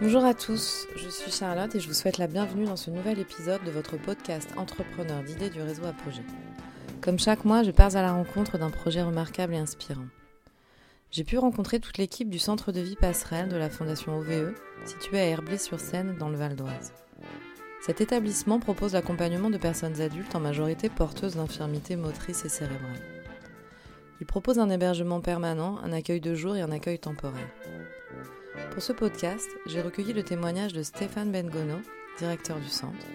Bonjour à tous, je suis Charlotte et je vous souhaite la bienvenue dans ce nouvel épisode de votre podcast Entrepreneur d'idées du réseau Apogée. Comme chaque mois, je pars à la rencontre d'un projet remarquable et inspirant. J'ai pu rencontrer toute l'équipe du centre de vie passerelle de la Fondation OVE, situé à Herblay-sur-Seine dans le Val d'Oise. Cet établissement propose l'accompagnement de personnes adultes en majorité porteuses d'infirmités motrices et cérébrales. Il propose un hébergement permanent, un accueil de jour et un accueil temporaire. Pour ce podcast, j'ai recueilli le témoignage de Stéphane Bengono, directeur du centre,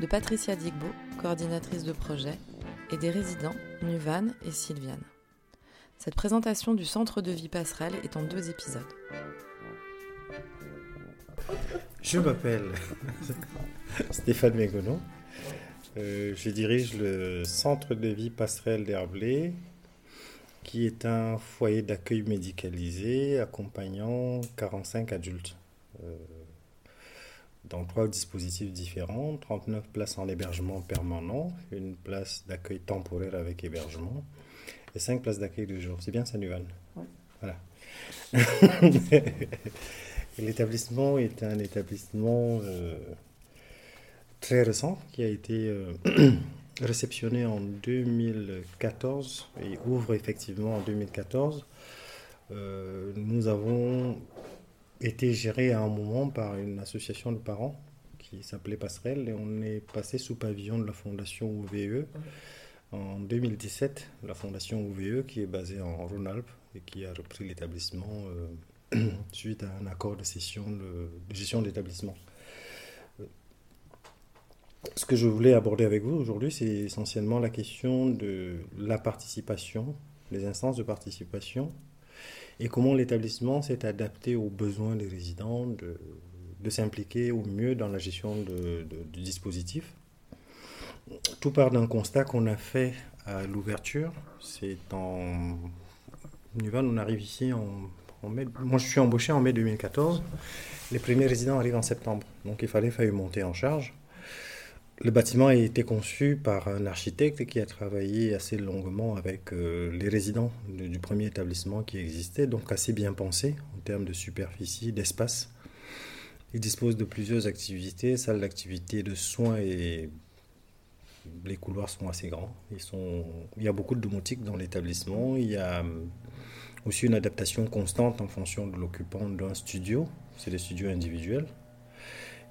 de Patricia Digbo, coordinatrice de projet, et des résidents Nuvan et Sylviane. Cette présentation du centre de vie passerelle est en deux épisodes. Je m'appelle Stéphane Bengono. Euh, je dirige le centre de vie passerelle d'Herblay, qui est un foyer d'accueil médicalisé accompagnant 45 adultes. Euh, dans trois dispositifs différents, 39 places en hébergement permanent, une place d'accueil temporaire avec hébergement et 5 places d'accueil de jour. C'est bien ça, Nuval. Voilà. L'établissement est un établissement euh, très récent qui a été euh, réceptionné en 2014 et ouvre effectivement en 2014. Euh, nous avons été gérés à un moment par une association de parents qui s'appelait Passerelle et on est passé sous pavillon de la fondation OVE. En 2017, la fondation OVE, qui est basée en Rhône-Alpes et qui a repris l'établissement euh, suite à un accord de, session de, de gestion de l'établissement ce que je voulais aborder avec vous aujourd'hui, c'est essentiellement la question de la participation, les instances de participation, et comment l'établissement s'est adapté aux besoins des résidents de, s'impliquer au mieux dans la gestion du dispositif. Tout part d'un constat qu'on a fait à l'ouverture. C'est en. on arrive ici en, mai. Moi, je suis embauché en mai 2014. Les premiers résidents arrivent en septembre. Donc, il fallait faire une en charge. Le bâtiment a été conçu par un architecte qui a travaillé assez longuement avec euh, les résidents du, premier établissement qui existait, donc assez bien pensé en termes de superficie, d'espace. Il dispose de plusieurs activités, salles d'activité de soins et les couloirs sont assez grands. Il y a beaucoup de domotique dans l'établissement. Il y a euh, aussi une adaptation constante en fonction de l'occupant d'un studio. C'est des studios individuels.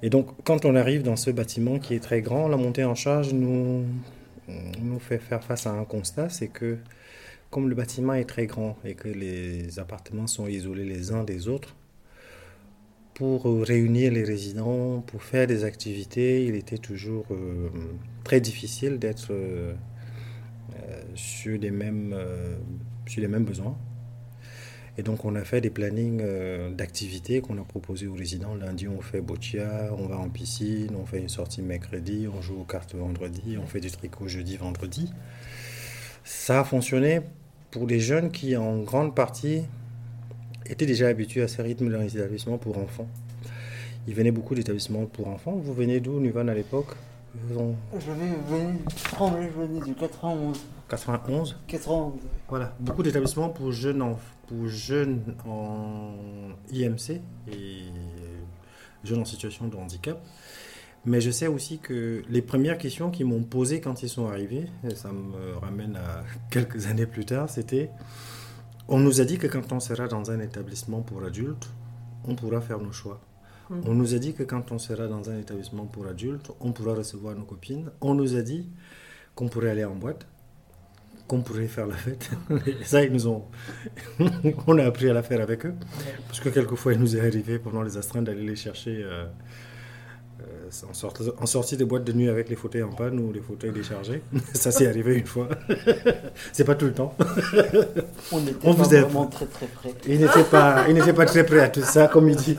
Et donc, quand on arrive dans ce bâtiment qui est très grand, la montée en charge nous, fait faire face à un constat, c'est que comme le bâtiment est très grand et que les appartements sont isolés les uns des autres, pour réunir les résidents, pour faire des activités, il était toujours euh, très difficile d'être euh, euh, sur les mêmes besoins. Et donc, on a fait des plannings euh, d'activités qu'on a proposés aux résidents. Lundi, on fait boccia, on va en piscine, on fait une sortie mercredi, on joue aux cartes vendredi, on fait du tricot jeudi, vendredi. Ça a fonctionné pour des jeunes qui, en grande partie, étaient déjà habitués à ce rythme dans les établissements pour enfants. Ils venaient beaucoup d'établissements pour enfants. Vous venez d'où, Nuvan, à l'époque? Je venais du 91. 91 91. Voilà, beaucoup d'établissements pour jeunes enfants pour jeunes en IMC et jeunes en situation de handicap. Mais je sais aussi que les premières questions qu'ils m'ont posées quand ils sont arrivés, et ça me ramène à quelques années plus tard, c'était on nous a dit que quand on sera dans un établissement pour adultes, on pourra faire nos choix. On nous a dit que quand on sera dans un établissement pour adultes, on pourra recevoir nos copines. On nous a dit qu'on pourrait aller en boîte qu'on pourrait faire la fête. Ça, ils nous ont. on a appris à la faire avec eux. Parce que quelquefois, il nous est arrivé pendant les astreintes d'aller les chercher euh, en, sortie, en, sortie de nuit avec les fauteuils en panne ou les fauteuils déchargés. ça s'est arrivé une fois. C'est pas tout le temps. on était vraiment très très près. Il n'était pas, il pas très prêt à tout ça, comme il dit.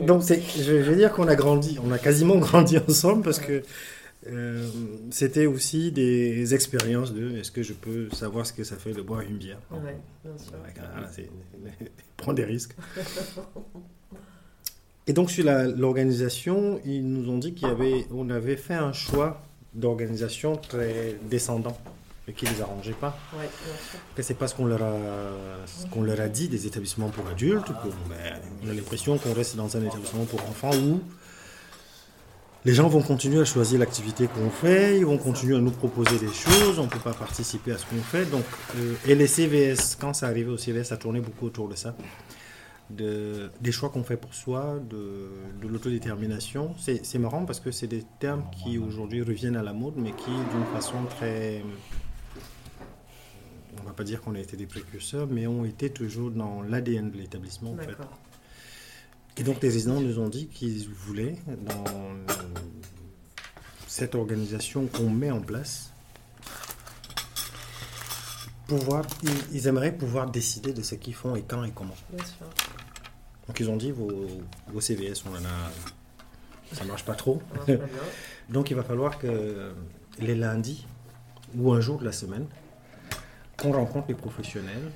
Donc, je veux dire qu'on a grandi, on a quasiment grandi ensemble parce que euh, c'était aussi des expériences de est-ce que je peux savoir ce que ça fait de boire une bière? Oui, bien sûr. prendre des risques. Et donc sur l'organisation, ils nous ont dit qu'il y avait, on avait fait un choix d'organisation très descendant. mais qui ne les arrangeait pas. Ouais, bien C'est pas ce qu'on leur, a, ce qu'on leur a dit des établissements pour adultes. Ben, on a l'impression qu'on reste dans un établissement pour enfants où les gens vont continuer à choisir l'activité qu'on fait, ils vont continuer à nous proposer des choses, on ne peut pas participer à ce qu'on fait. Donc, euh, et les CVS, quand ça arrivait au CVS, ça tournait beaucoup autour de ça. De, des choix qu'on fait pour soi, de, de l'autodétermination. C'est marrant parce que c'est des termes qui aujourd'hui reviennent à la mode, mais qui d'une façon très... On ne va pas dire qu'on a été des précurseurs, mais ont été toujours dans l'ADN de l'établissement en fait. Et donc les résidents nous ont dit qu'ils voulaient, dans cette organisation qu'on met en place, pouvoir, ils, aimeraient pouvoir décider de ce qu'ils font et quand et comment. Bien sûr. Donc ils ont dit vos, vos CVS, on en a, ça marche pas trop. donc il va falloir que les lundis ou un jour de la semaine, qu'on rencontre les professionnels,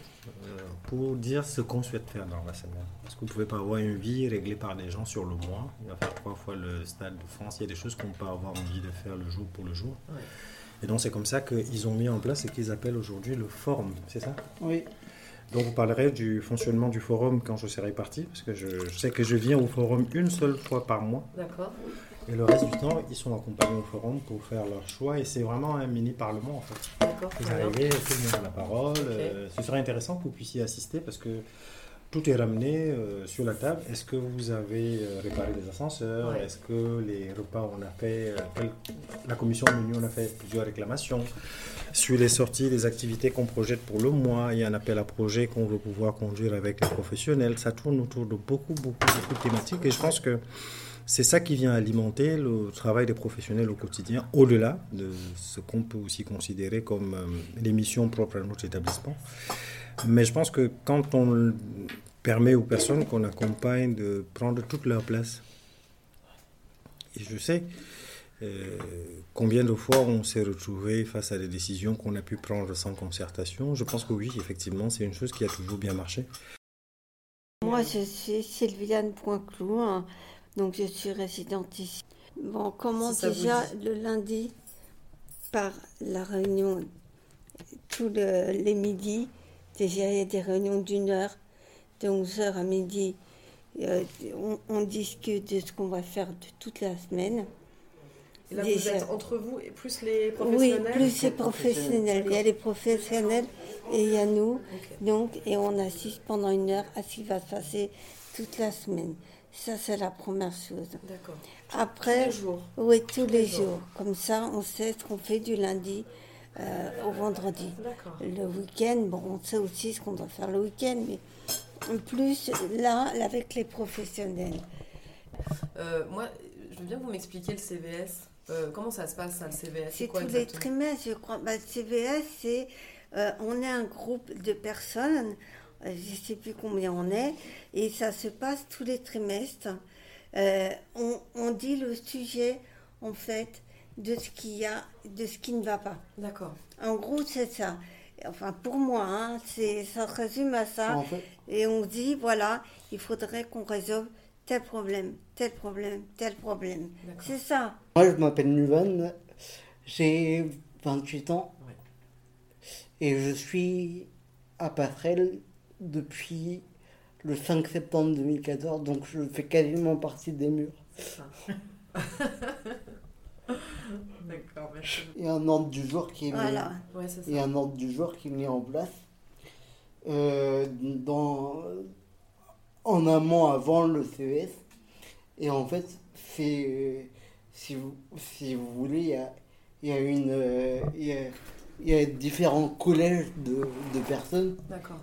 euh, pour dire ce qu'on souhaite faire dans la semaine. Parce que vous ne pouvez pas avoir une vie réglée par des gens sur le mois. Il va faire trois fois le stade de France. Il y a des choses qu'on peut avoir envie de faire le jour pour le jour. Et donc c'est comme ça qu'ils ont mis en place ce qu'ils appellent aujourd'hui le forum, c'est ça? Oui. Donc vous parlerez du fonctionnement du forum quand je serai parti, parce que je, je sais que je viens au forum une seule fois par mois. D'accord. Et le reste du temps, ils sont accompagnés au forum pour faire leur choix. Et c'est vraiment un mini parlement en fait. D'accord. Vous arrivez, tout le monde a la parole. Euh, ce serait intéressant que vous puissiez assister parce que tout est ramené euh, sur la table. Est-ce que vous avez euh, réparé des ascenseurs? Est-ce que les repas, on a fait. la commission menu, on a fait plusieurs réclamations? Sur les sorties, les activités qu'on projette pour le mois, il y a un appel à projet qu'on veut pouvoir conduire avec les professionnels. Ça tourne autour de beaucoup, beaucoup, beaucoup de thématiques. Et je pense que c'est ça qui vient alimenter le travail des professionnels au quotidien, au-delà de ce qu'on peut aussi considérer comme euh, les missions propres à notre établissement. Mais je pense que quand on permet aux personnes qu'on accompagne de prendre toute leur place, et je sais euh, combien de fois on s'est retrouvé face à des décisions qu'on a pu prendre sans concertation, je pense que oui, effectivement, c'est une chose qui a toujours bien marché. Moi, je suis Sylviane Poinclou. Hein. Donc je suis résidente ici. Bon, on commence déjà le lundi par la réunion tous les midis. Déjà, il y a des réunions d'une heure, de 11h à midi. Euh, on, discute de ce qu'on va faire de toute la semaine. Et là, vous êtes entre vous et plus les professionnels Oui, plus les professionnels. Il y a les professionnels et il y a nous. Donc, et on assiste pendant une heure à ce qui va se passer toute la semaine. Ça, c'est la première chose. D'accord. Après, tous les jours. Oui, tous, les, jours. Comme ça, on sait ce qu'on fait du lundi euh, au vendredi. Le week-end, bon, on sait aussi ce qu'on doit faire le week-end, mais en plus, là, avec les professionnels. Euh, moi, je veux bien que vous m'expliquiez le CVS. Euh, comment ça se passe, ça, le CVS C'est tous les trimestres, je crois. Bah, le CVS, c'est. on est un groupe de personnes je ne sais plus combien on est, et ça se passe tous les trimestres. Euh, on, dit le sujet, en fait, de ce qu'il y a, de ce qui ne va pas. D'accord. En gros, c'est ça. Enfin, pour moi, hein, c'est, ça résume à ça. Et on dit, voilà, il faudrait qu'on résolve tel problème, tel problème, tel problème. C'est ça. Moi, je m'appelle Nuvan, j'ai 28 ans. Et je suis à Passerelle depuis le 5 septembre 2014, donc je fais quasiment partie des murs. D'accord, merci. Il y a un ordre du jour qui est mis, un ordre du jour qui est mis en place. Euh, dans, en amont avant le CES. Et en fait, c'est si vous, si vous voulez, il y a, il y a une, euh, il y a différents collèges de, de personnes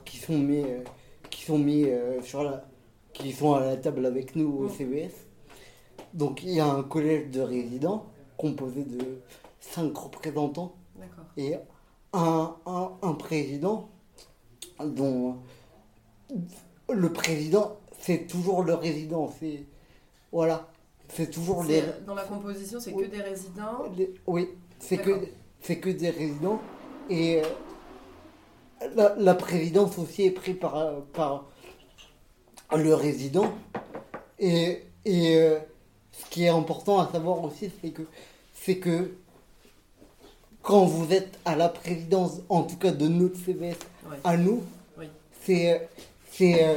qui sont mis, euh, qui sont mis euh, sur la, qui sont à la table avec nous au CVS. Donc il y a un collège de résidents composé de cinq représentants et un, un, un, président dont le président c'est toujours le résident. C'est voilà, c'est toujours les. Dans la composition, c'est que des résidents. oui, c'est que c'est que des résidents. Et euh, la, présidence aussi est prise par, par le résident. Et, et euh, ce qui est important à savoir aussi, c'est que, c'est que quand vous êtes à la présidence, en tout cas de notre CVS à nous, c'est c'est euh,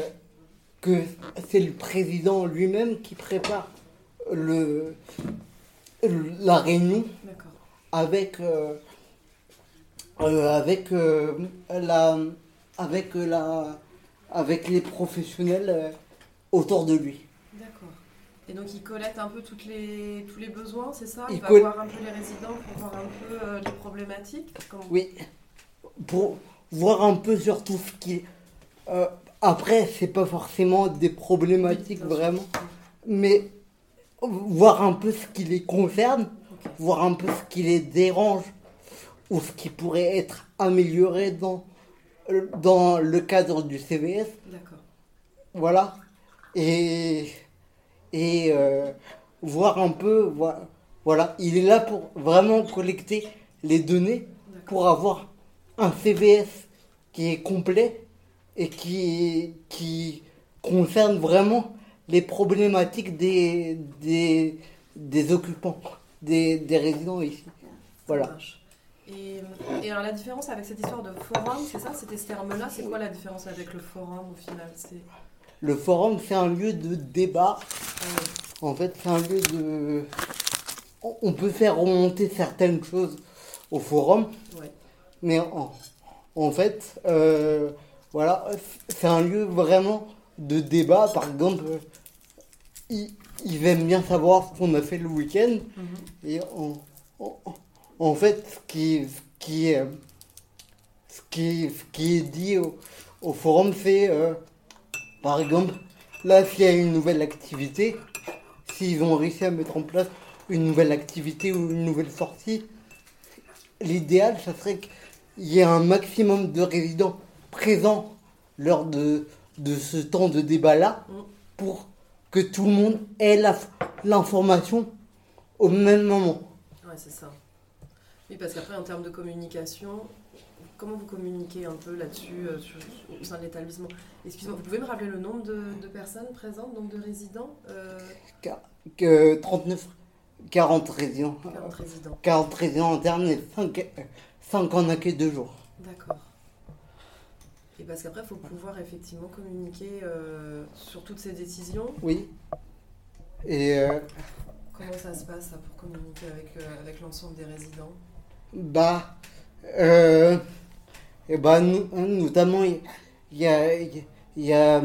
que c'est le président lui-même qui prépare le, la réunion avec euh, euh, avec la avec la avec les professionnels autour de lui. Et donc il collecte un peu toutes les, tous les besoins, c'est ça? Il, va voir un peu les résidents pour voir un peu les problématiques Oui, pour voir un peu sur tout ce qui euh, après, c'est pas forcément des problématiques vraiment, mais voir un peu ce qui les concerne, voir un peu ce qui les dérange ou ce qui pourrait être amélioré dans, dans le cadre du CVS. D'accord. Voilà. Et, et euh, voir un peu, voilà, il est là pour vraiment collecter les données pour avoir un CVS qui est complet et qui, qui concerne vraiment les problématiques des, des, des occupants, des, des, résidents ici. Voilà. Et, et, alors la différence avec cette histoire de forum, c'est ça, c'était ce terme-là, c'est quoi la différence avec le forum au final? Le forum, c'est un lieu de débat. En fait, c'est un lieu de... On peut faire remonter certaines choses au forum, mais en, en fait, euh, voilà, c'est un lieu vraiment de débat. Par exemple, ils, aiment bien savoir ce qu'on a fait le week-end. Mhm. Et en, fait, ce qui, qui, ce qui, qui est dit au, forum, c'est, euh, par exemple, là, s'il y a une nouvelle activité, s'ils ont réussi à mettre en place une nouvelle activité ou une nouvelle sortie, l'idéal, ça serait qu'il y ait un maximum de résidents présent lors de, ce temps de débat-là pour que tout le monde ait l'information au même moment. Ouais, c'est ça. Oui, parce qu'après, en termes de communication, comment vous communiquez un peu là-dessus euh, au sein de l'établissement Excusez-moi, vous pouvez me rappeler le nombre de, personnes présentes, donc de résidents euh... que, 39, 40 résidents. 40 résidents. 40 résidents internes et 5, 5 en accueil deux jours. D'accord. Et parce qu'après, il faut pouvoir effectivement communiquer euh, sur toutes ces décisions. Oui. Et euh, comment ça se passe pour communiquer avec, euh, avec l'ensemble des résidents? Bah, et bah notamment il y a, y, y, a,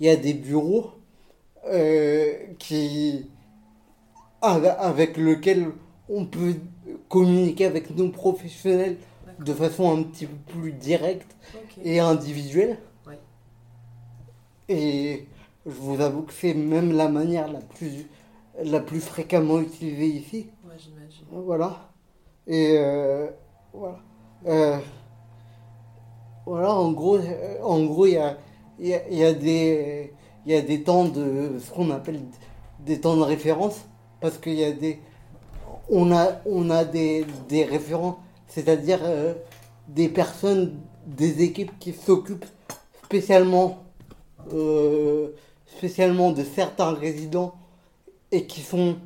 y a des bureaux qui avec lesquels on peut communiquer avec nos professionnels de façon un petit peu plus directe et individuelle. Et je vous avoue que c'est même la manière la plus, la plus fréquemment utilisée ici. Ouais, j'imagine. Voilà. Et euh, voilà. Euh, voilà, en gros, euh, en gros, il y a, des, temps de ce qu'on appelle des temps de référence parce qu'il y a des, on a, des, référents c'est-à-dire euh, des personnes, des équipes qui s'occupent spécialement, de certains résidents et qui sont,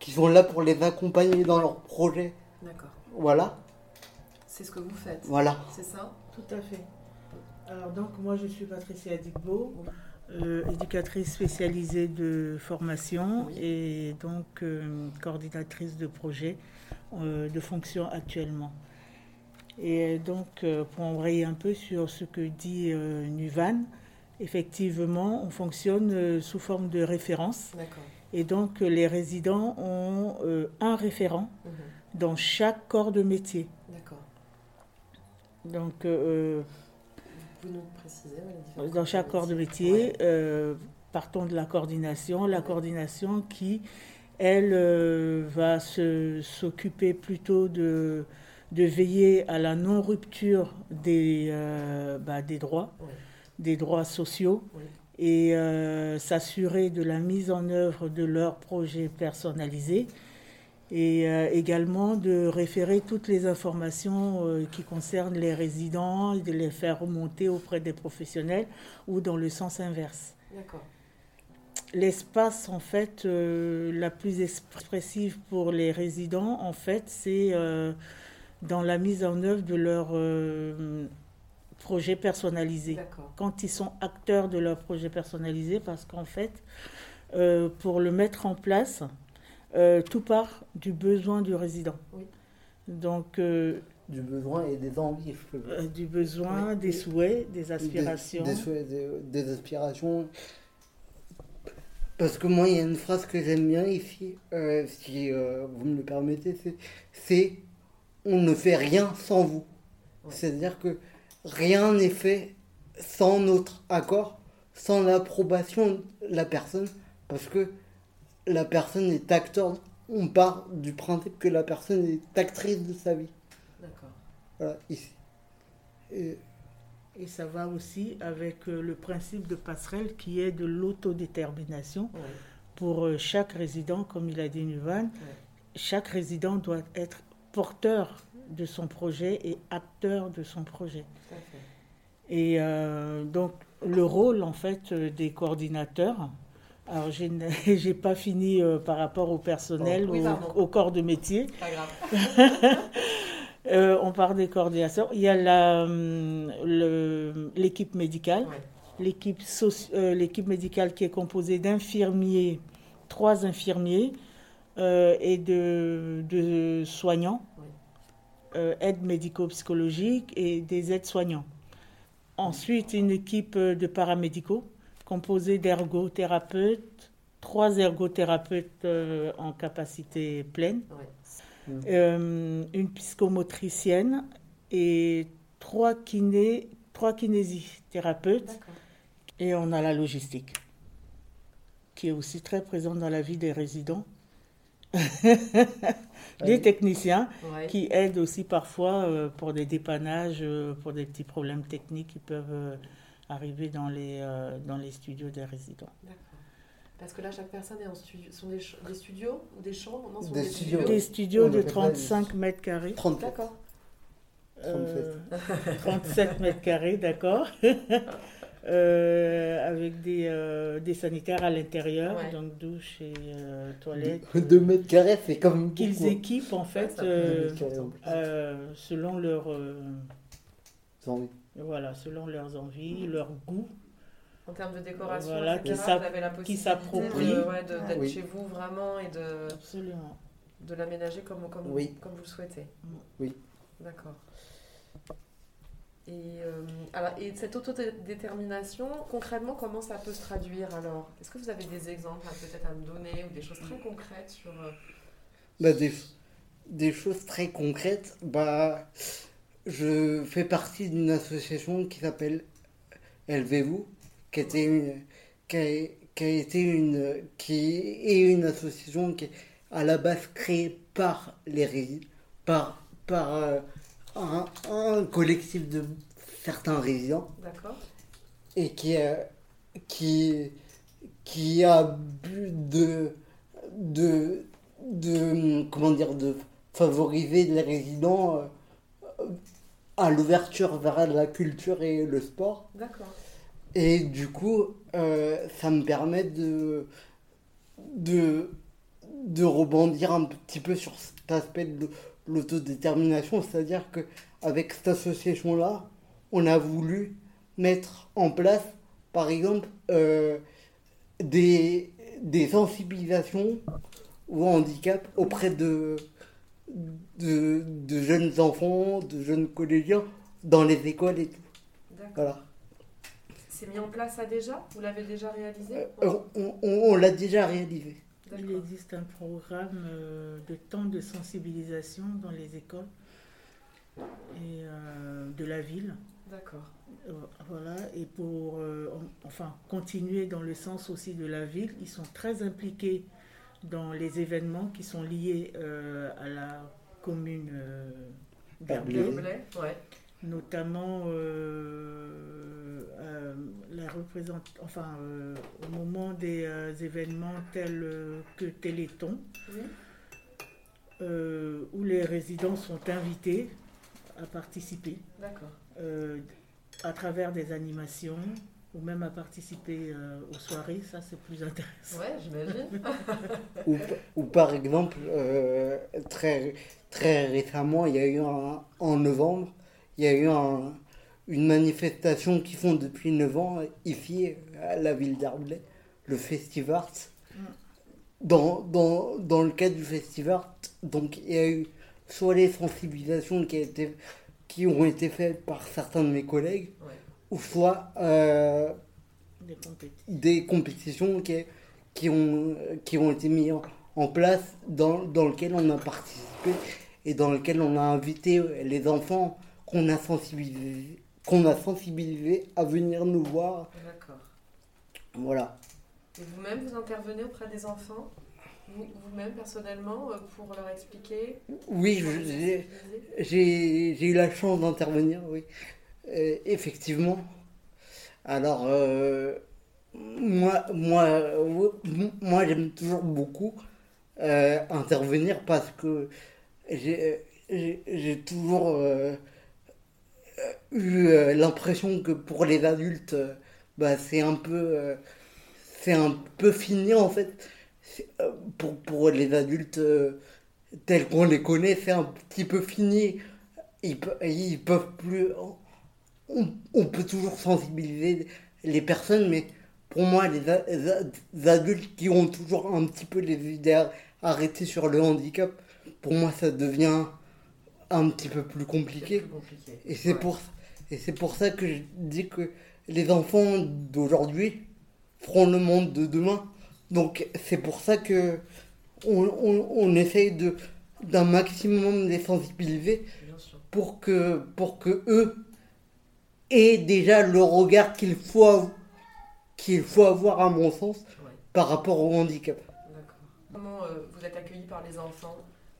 qui sont là pour les accompagner dans leurs projets. D'accord. Voilà. C'est ce que vous faites. Voilà. C'est ça? Tout à fait. Alors donc moi je suis Patricia Digbo. Euh, éducatrice spécialisée de formation et donc coordinatrice de projet euh, de fonction actuellement. Et donc, euh, pour embrayer un peu sur ce que dit euh, Nuvan, effectivement, on fonctionne sous forme de référence. Et donc, les résidents ont un référent mhm. Dans chaque corps de métier. D'accord. Donc, vous nous précisez dans chaque corps de métier, partons de la coordination, la coordination qui elle euh, va s'occuper plutôt de, de, veiller à la non-rupture des, euh, bah, des droits, des droits sociaux, et euh, s'assurer de la mise en œuvre de leurs projets personnalisés, et également de référer toutes les informations qui concernent les résidents, et de les faire remonter auprès des professionnels ou dans le sens inverse. D'accord. l'espace, en fait, la plus expressive pour les résidents, en fait, c'est dans la mise en œuvre de leur projet personnalisé. Quand ils sont acteurs de leur projet personnalisé, parce qu'en fait, pour le mettre en place, tout part du besoin du résident. Oui. Donc, euh, du besoin et des envies. Euh, du besoin, des souhaits, des aspirations. Des, souhaits, des, aspirations. Parce que moi, il y a une phrase que j'aime bien ici, euh, si vous me le permettez, c'est on ne fait rien sans vous. C'est-à-dire que rien n'est fait sans notre accord, sans l'approbation de la personne, parce que la personne est acteur on part du principe que la personne est actrice de sa vie. D'accord. Voilà, ici. Et, ça va aussi avec euh, le principe de passerelle qui est de l'autodétermination. Pour euh, chaque résident, comme il a dit Nuvan, chaque résident doit être porteur de son projet et acteur de son projet. Et euh, donc le rôle en fait des coordinateurs, alors, je n'ai pas fini euh, par rapport au personnel, au, corps de métier. Pas grave. Euh, on parle des coordinateurs. Il y a hum, l'équipe médicale. Euh, l'équipe médicale qui est composée d'infirmiers, trois infirmiers et de, de soignants, aides médico-psychologiques et des aides-soignants. Ensuite, une équipe de paramédicaux composé d'ergothérapeutes, trois ergothérapeutes euh, en capacité pleine, euh, une psychomotricienne et trois, kinés, trois kinésithérapeutes. Et on a la logistique, qui est aussi très présente dans la vie des résidents. les techniciens qui aident aussi parfois euh, pour des dépannages, pour des petits problèmes techniques qui peuvent arriver dans les, euh, dans les studios des résidents. D'accord. Parce que là, chaque personne est en studio. sont des, des studios ou des chambres? Non, des, des, studios. Des studios de 35 mètres carrés. 30. D'accord. 37 euh, mètres carrés, d'accord. Euh, avec des, des, sanitaires à l'intérieur, donc douche et toilette. 2 mètres carrés, c'est comme. Qu'ils équipent en fait selon leur. Voilà, selon leurs envies, leur goût. En termes de décoration, voilà, etc., qui vous avez la possibilité d'être chez vous vraiment et de, de l'aménager comme, comme, comme vous le souhaitez. Mm. Oui. D'accord. Et, euh, alors, et cette autodétermination, concrètement, comment ça peut se traduire alors? Est-ce que vous avez des exemples peut-être à me donner ou des choses très concrètes sur... Euh, bah, des, des choses très concrètes, bah, je fais partie d'une association qui s'appelle Élevez-vous, qui, était une, qui, a, été une, qui est une association qui est à la base créée par les résidents, par, par euh, un, collectif de certains résidents. D'accord. Et qui, qui, qui a but de, de, de, comment dire, de favoriser les résidents euh, à l'ouverture vers la culture et le sport. D'accord. Et du coup, euh, ça me permet de, de, de rebondir un petit peu sur cet aspect de l'autodétermination. C'est-à-dire qu'avec cette association-là, on a voulu mettre en place, par exemple, euh, des, des sensibilisations au handicap auprès de, de, de, jeunes enfants, de jeunes collégiens dans les écoles et tout. Voilà. C'est mis en place ça déjà? Vous l'avez déjà réalisé? Euh, On, on, l'a déjà réalisé. Il existe un programme euh, de temps de sensibilisation dans les écoles et euh, de la ville. D'accord. voilà, et pour enfin continuer dans le sens aussi de la ville, ils sont très impliqués dans les événements qui sont liés euh, à la commune euh, notamment euh, euh, la représente, enfin, au moment des événements tels que Téléthon, où les résidents sont invités à participer à travers des animations, ou même à participer euh, aux soirées, ça c'est plus intéressant. Ouais, j'imagine. ou, par exemple, euh, très, très récemment, il y a eu un, en novembre, il y a eu une manifestation qui font depuis 9 ans ici à la ville d'Arblay, le Festival. Mm. Dans, dans, dans, le cadre du Festival, donc il y a eu soit les sensibilisations qui, a été, qui ont été faites par certains de mes collègues, soit euh, des, compétitions. qui, qui, ont, qui ont été mises en, place dans, dans lesquelles on a participé et dans lesquelles on a invité les enfants qu'on a sensibilisés qu'on a sensibilisé à venir nous voir. D'accord. Voilà. Et vous-même, vous intervenez auprès des enfants? Vous-même personnellement euh, pour leur expliquer? Oui, j'ai eu la chance d'intervenir, oui. Euh, effectivement. Alors, euh, moi, moi, moi j'aime toujours beaucoup intervenir parce que j'ai toujours eu l'impression que pour les adultes, bah, c'est un peu c'est un peu fini en fait pour, pour les adultes tels qu'on les connaît c'est un petit peu fini ils, ils peuvent plus on, peut toujours sensibiliser les personnes, mais pour moi, les, adultes qui ont toujours un petit peu les idées arrêtées sur le handicap, pour moi, ça devient un petit peu plus compliqué. Et c'est pour, et c'est pour ça que je dis que les enfants d'aujourd'hui feront le monde de demain. Donc c'est pour ça que on, on, essaye de d'un maximum les sensibiliser pour que pour que eux et déjà le regard qu'il faut, qu'il faut avoir, à mon sens, par rapport au handicap. Comment euh, vous êtes accueilli par les enfants?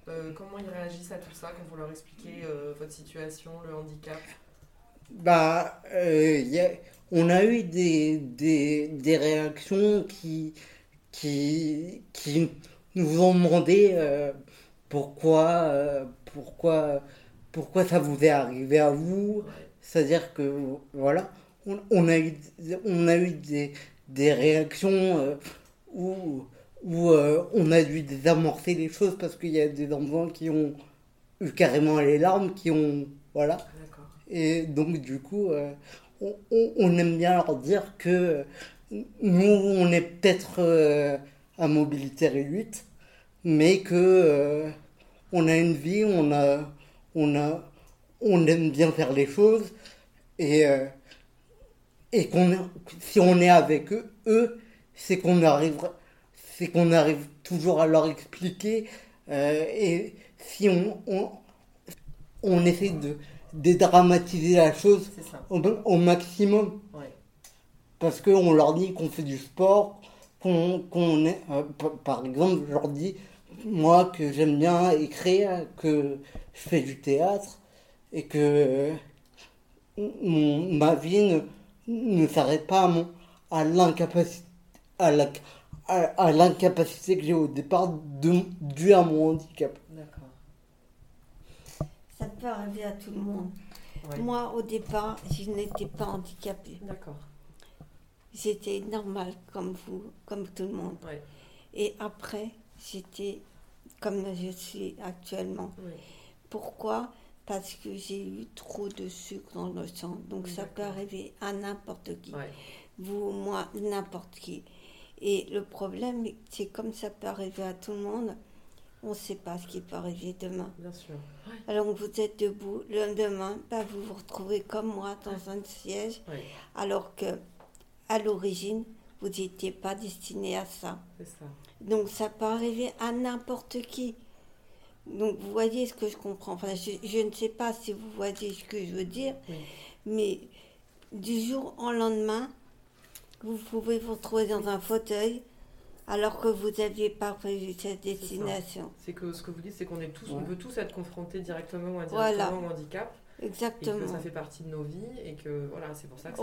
Euh, Comment ils réagissent à tout ça quand vous leur expliquez euh, votre situation, le handicap? Bah, on a eu des, des, des, réactions qui, qui, qui nous ont demandé pourquoi, pourquoi, pourquoi ça vous est arrivé à vous? C'est-à-dire que, voilà, on, a eu, on a eu des, des réactions euh, où, où euh, on a dû désamorcer les choses parce qu'il y a des enfants qui ont eu carrément les larmes, qui ont. Voilà. Et donc, du coup, euh, on, on, aime bien leur dire que nous, on est peut-être à mobilité réduite, mais que on a une vie, on a, on a, on aime bien faire les choses et, euh, et qu'on, si on est avec eux, eux c'est qu'on arrive, c'est qu'on arrive toujours à leur expliquer. Euh, et si on, on, on essaie de dédramatiser la chose au, maximum, parce qu'on leur dit qu'on fait du sport, qu'on, qu'on est, euh, par exemple, je leur dis, moi, que j'aime bien écrire, que je fais du théâtre, et que ma vie ne, s'arrête pas à, mon, à l'incapacité à, la, à, l'incapacité que j'ai au départ de, dû à mon handicap. D'accord. Ça peut arriver à tout le monde. Moi, au départ, je n'étais pas handicapée. D'accord. J'étais normale comme vous, comme tout le monde. Et après, j'étais comme je suis actuellement. Pourquoi? Parce que j'ai eu trop de sucre dans le sang. Donc ça peut arriver à n'importe qui. Vous, moi, n'importe qui. Et le problème, c'est comme ça peut arriver à tout le monde, on ne sait pas ce qui peut arriver demain. Bien sûr. Alors vous êtes debout, le lendemain, bah, vous vous retrouvez comme moi dans un siège, alors que à l'origine, vous n'étiez pas destiné à ça. ça. Donc ça peut arriver à n'importe qui. Donc vous voyez ce que je comprends. Enfin, je, ne sais pas si vous voyez ce que je veux dire, mais du jour au lendemain, vous pouvez vous retrouver dans un fauteuil alors que vous n'aviez pas prévu cette destination. C'est que ce que vous dites, c'est qu'on est tous, on peut tous être confrontés directement ou indirectement au handicap. Exactement. Et que ça fait partie de nos vies et que voilà, c'est pour ça que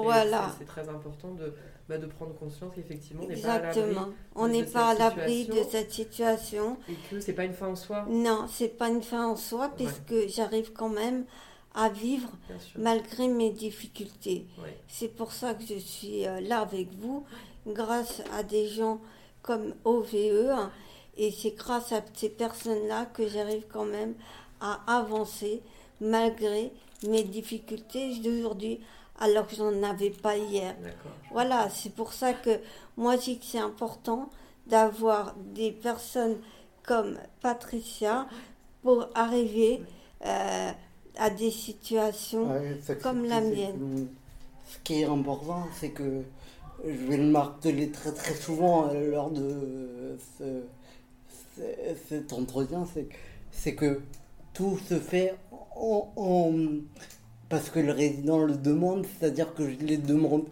c'est très important de, bah, de prendre conscience qu'effectivement on n'est pas à l'abri. On n'est pas à l'abri de cette situation. Et que c'est pas une fin en soi. Non, c'est pas une fin en soi puisque j'arrive quand même à vivre malgré mes difficultés. C'est pour ça que je suis euh, là avec vous, grâce à des gens comme OVE. Hein, et c'est grâce à ces personnes-là que j'arrive quand même à avancer malgré mes difficultés d'aujourd'hui alors que j'en avais pas hier. Voilà, c'est pour ça que moi je dis que c'est important d'avoir des personnes comme Patricia pour arriver euh, à des situations comme la mienne. Ce qui est important, c'est que je vais le marteler très très souvent lors de cet entretien, c'est que tout se fait en, parce que le résident le demande, c'est-à-dire que je les demande.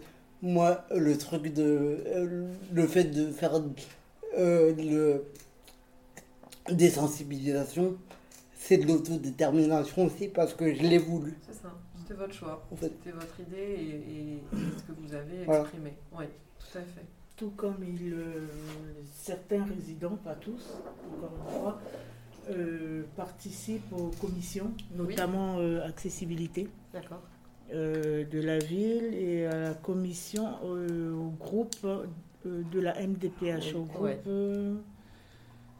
Moi, le truc de. Le fait de faire euh, le, des sensibilisations, c'est de l'autodétermination aussi parce que je l'ai voulu. C'est ça, c'était votre choix. C'était votre idée et, ce que vous avez exprimé. Oui, tout à fait. Tout comme il, euh, certains résidents, pas tous, encore une fois, euh, participent aux commissions, notamment euh, accessibilité euh, de la ville et à la commission au groupe de la MDPH, au groupe.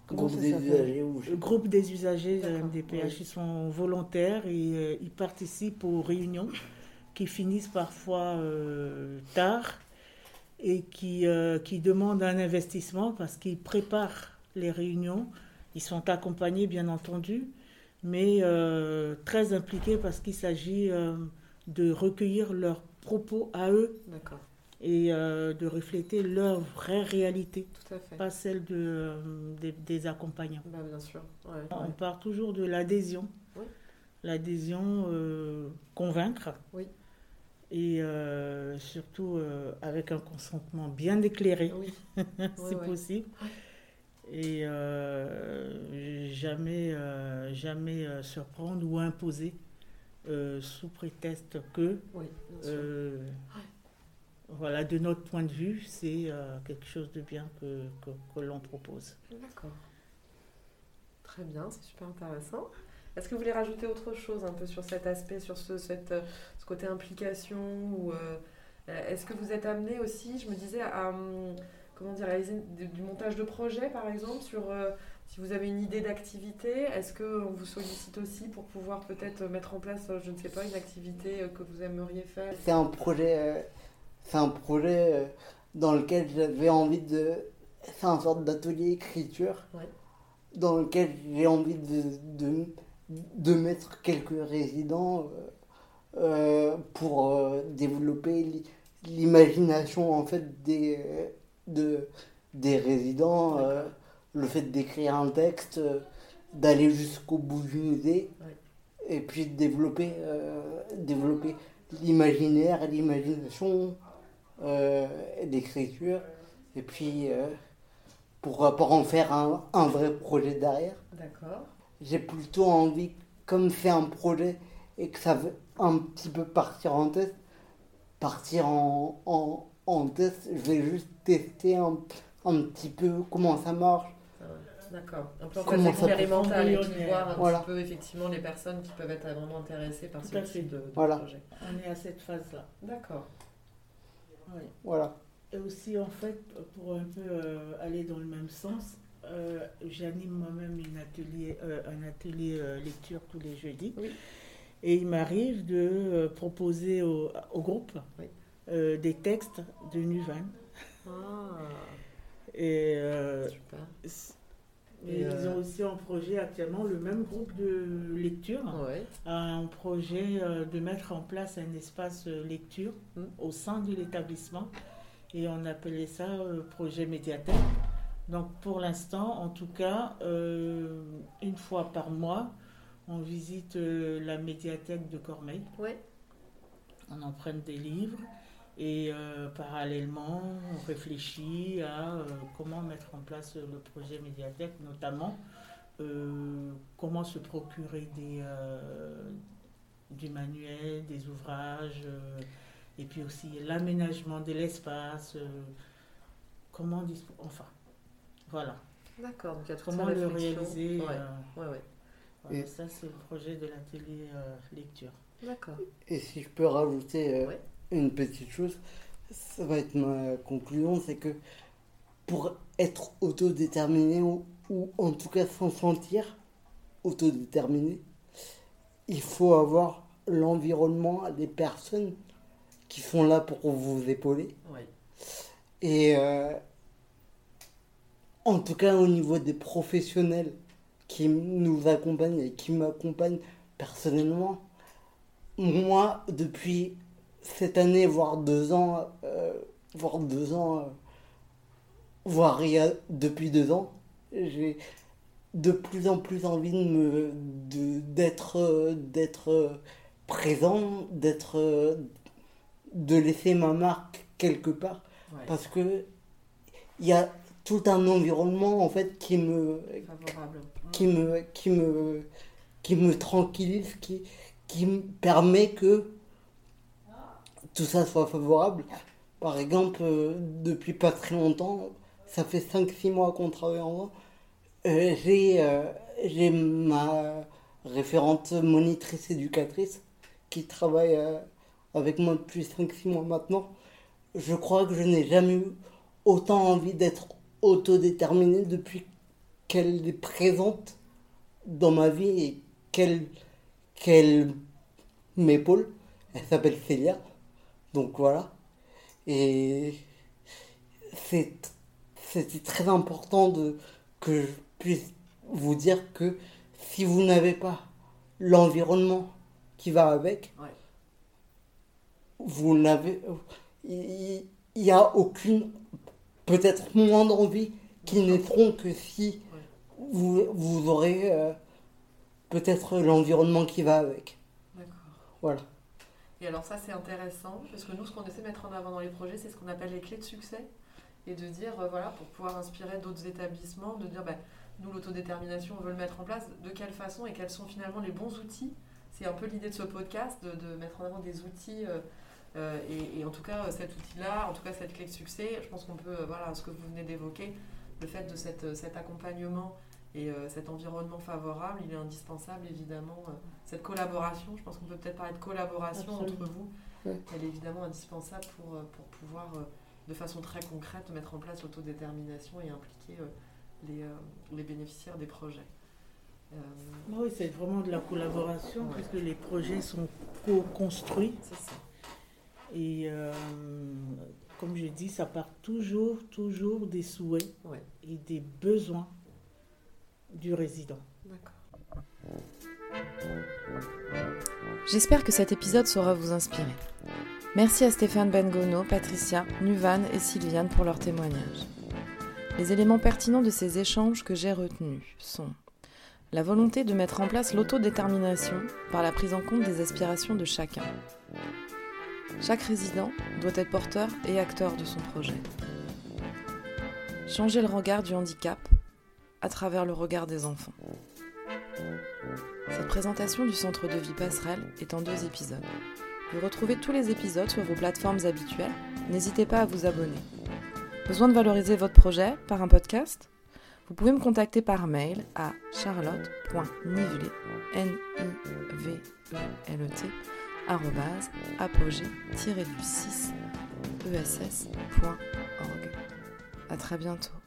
Groupe des, usagers, groupe des usagers de la MDPH. Ils sont volontaires et ils participent aux réunions qui finissent parfois tard et qui, qui demandent un investissement parce qu'ils préparent les réunions ils sont accompagnés, bien entendu, mais euh, très impliqués parce qu'il s'agit euh, de recueillir leurs propos à eux et euh, de refléter leur vraie réalité, pas celle de, des, accompagnants. Bah, bien sûr. On part toujours de l'adhésion. L'adhésion, convaincre. Oui. Et surtout avec un consentement bien éclairé, si possible et euh, jamais, euh, jamais euh, surprendre ou imposer sous prétexte que, voilà, de notre point de vue, c'est quelque chose de bien que, que, l'on propose. D'accord. Très bien, c'est super intéressant. Est-ce que vous voulez rajouter autre chose un peu sur cet aspect, sur ce, cette, ce côté implication ou Est-ce que vous êtes amené aussi, je me disais, à hum, comment dire, réaliser du montage de projet, par exemple, sur euh, si vous avez une idée d'activité, est-ce qu'on vous sollicite aussi pour pouvoir peut-être mettre en place, je ne sais pas, une activité euh, que vous aimeriez faire? C'est un projet, euh, c'est un projet dans lequel j'avais envie de, c'est un sorte d'atelier écriture, dans lequel j'ai envie de, de, de, mettre quelques résidents pour développer l'imagination en fait des de, des résidents, euh, le fait d'écrire un texte, euh, d'aller jusqu'au bout d'une idée, et puis de développer, euh, développer l'imaginaire, l'imagination, l'écriture, et puis pour, pour en faire un, un vrai projet derrière. D'accord. J'ai plutôt envie, comme c'est un projet et que ça veut un petit peu partir en test, partir en, en, en test, je vais juste tester un, un petit peu comment ça marche. Ah d'accord. Un peu en phase expérimentale et puis voir un petit peu effectivement les personnes qui peuvent être vraiment intéressées par ce type de, projet. On est à cette phase-là. D'accord. Oui. Voilà. Et aussi, en fait, pour un peu euh, aller dans le même sens, euh, j'anime moi-même atelier, euh, un atelier lecture tous les jeudis. Oui. Et il m'arrive de proposer au, au groupe oui. Euh, des textes de Nuvan. Ah. Et, euh, ils ont euh, aussi un projet actuellement, le même groupe de lecture a un projet de mettre en place un espace lecture hmm. au sein de l'établissement et on appelait ça projet médiathèque. Donc pour l'instant, en tout cas, une fois par mois, on visite la médiathèque de Cormeil. On emprunte des livres et euh, parallèlement, on réfléchit à euh, comment mettre en place le projet médiathèque, notamment euh, comment se procurer des, du manuel, des ouvrages, et puis aussi l'aménagement de l'espace, comment enfin, voilà. D'accord, donc il y a comment le réaliser. Ouais, ouais, ouais. ça, c'est le projet de l'atelier lecture. D'accord. Et si je peux rajouter euh, une petite chose, ça va être ma conclusion, c'est que pour être autodéterminé ou, ou en tout cas s'en sentir autodéterminé, il faut avoir l'environnement, des personnes qui sont là pour vous épauler. Et euh, en tout cas au niveau des professionnels qui nous accompagnent et qui m'accompagnent personnellement, moi depuis cette année, voire deux ans, euh, voire deux ans, euh, voire depuis deux ans, j'ai de plus en plus envie de me d'être d'être présent d'être de laisser ma marque quelque part. Parce que il y a tout un environnement en fait qui me qui me qui me qui me tranquillise qui qui me permet que tout ça soit favorable par exemple euh, depuis pas très longtemps ça fait 5 6 mois qu'on travaille ensemble euh, j'ai euh, j'ai ma référente monitrice éducatrice qui travaille avec moi depuis 5 6 mois maintenant je crois que je n'ai jamais eu autant envie d'être autodéterminée depuis qu'elle est présente dans ma vie et qu'elle qu'elle m'épaule. Elle s'appelle Célia. Donc voilà. Et c'est c'était très important de que je puisse vous dire que si vous n'avez pas l'environnement qui va avec, vous n'avez il n'y a aucune, peut-être moins d'envie qui naîtront que si vous, vous aurez euh, peut-être l'environnement qui va avec. D'accord. Voilà. Et alors ça c'est intéressant, parce que nous ce qu'on essaie de mettre en avant dans les projets, c'est ce qu'on appelle les clés de succès. Et de dire, euh, voilà, pour pouvoir inspirer d'autres établissements, de dire, ben, nous l'autodétermination, on veut le mettre en place, de quelle façon et quels sont finalement les bons outils. C'est un peu l'idée de ce podcast, de, mettre en avant des outils. Euh, euh, et, en tout cas, cet outil-là, en tout cas cette clé de succès, je pense qu'on peut, voilà, ce que vous venez d'évoquer, le fait de cette, cet accompagnement et euh, cet environnement favorable, il est indispensable évidemment. cette collaboration, je pense qu'on peut peut-être parler de collaboration entre vous, elle est évidemment indispensable pour, pour pouvoir de façon très concrète mettre en place l'autodétermination et impliquer les, les, bénéficiaires des projets. Oui, c'est vraiment de la collaboration puisque les projets sont co-construits. C'est ça. Et euh, comme je dis, ça part toujours, toujours des souhaits et des besoins du résident. J'espère que cet épisode saura vous inspirer. Merci à Stéphane Bengono, Patricia, Nuvan et Sylviane pour leur témoignage. Les éléments pertinents de ces échanges que j'ai retenus sont la volonté de mettre en place l'autodétermination par la prise en compte des aspirations de chacun, chaque résident doit être porteur et acteur de son projet. Changer le regard du handicap à travers le regard des enfants. Cette présentation du centre de vie passerelle est en deux épisodes. Vous retrouvez tous les épisodes sur vos plateformes habituelles. N'hésitez pas à vous abonner. Besoin de valoriser votre projet par un podcast? Vous pouvez me contacter par mail à apogée-du-6ess.org. A très bientôt.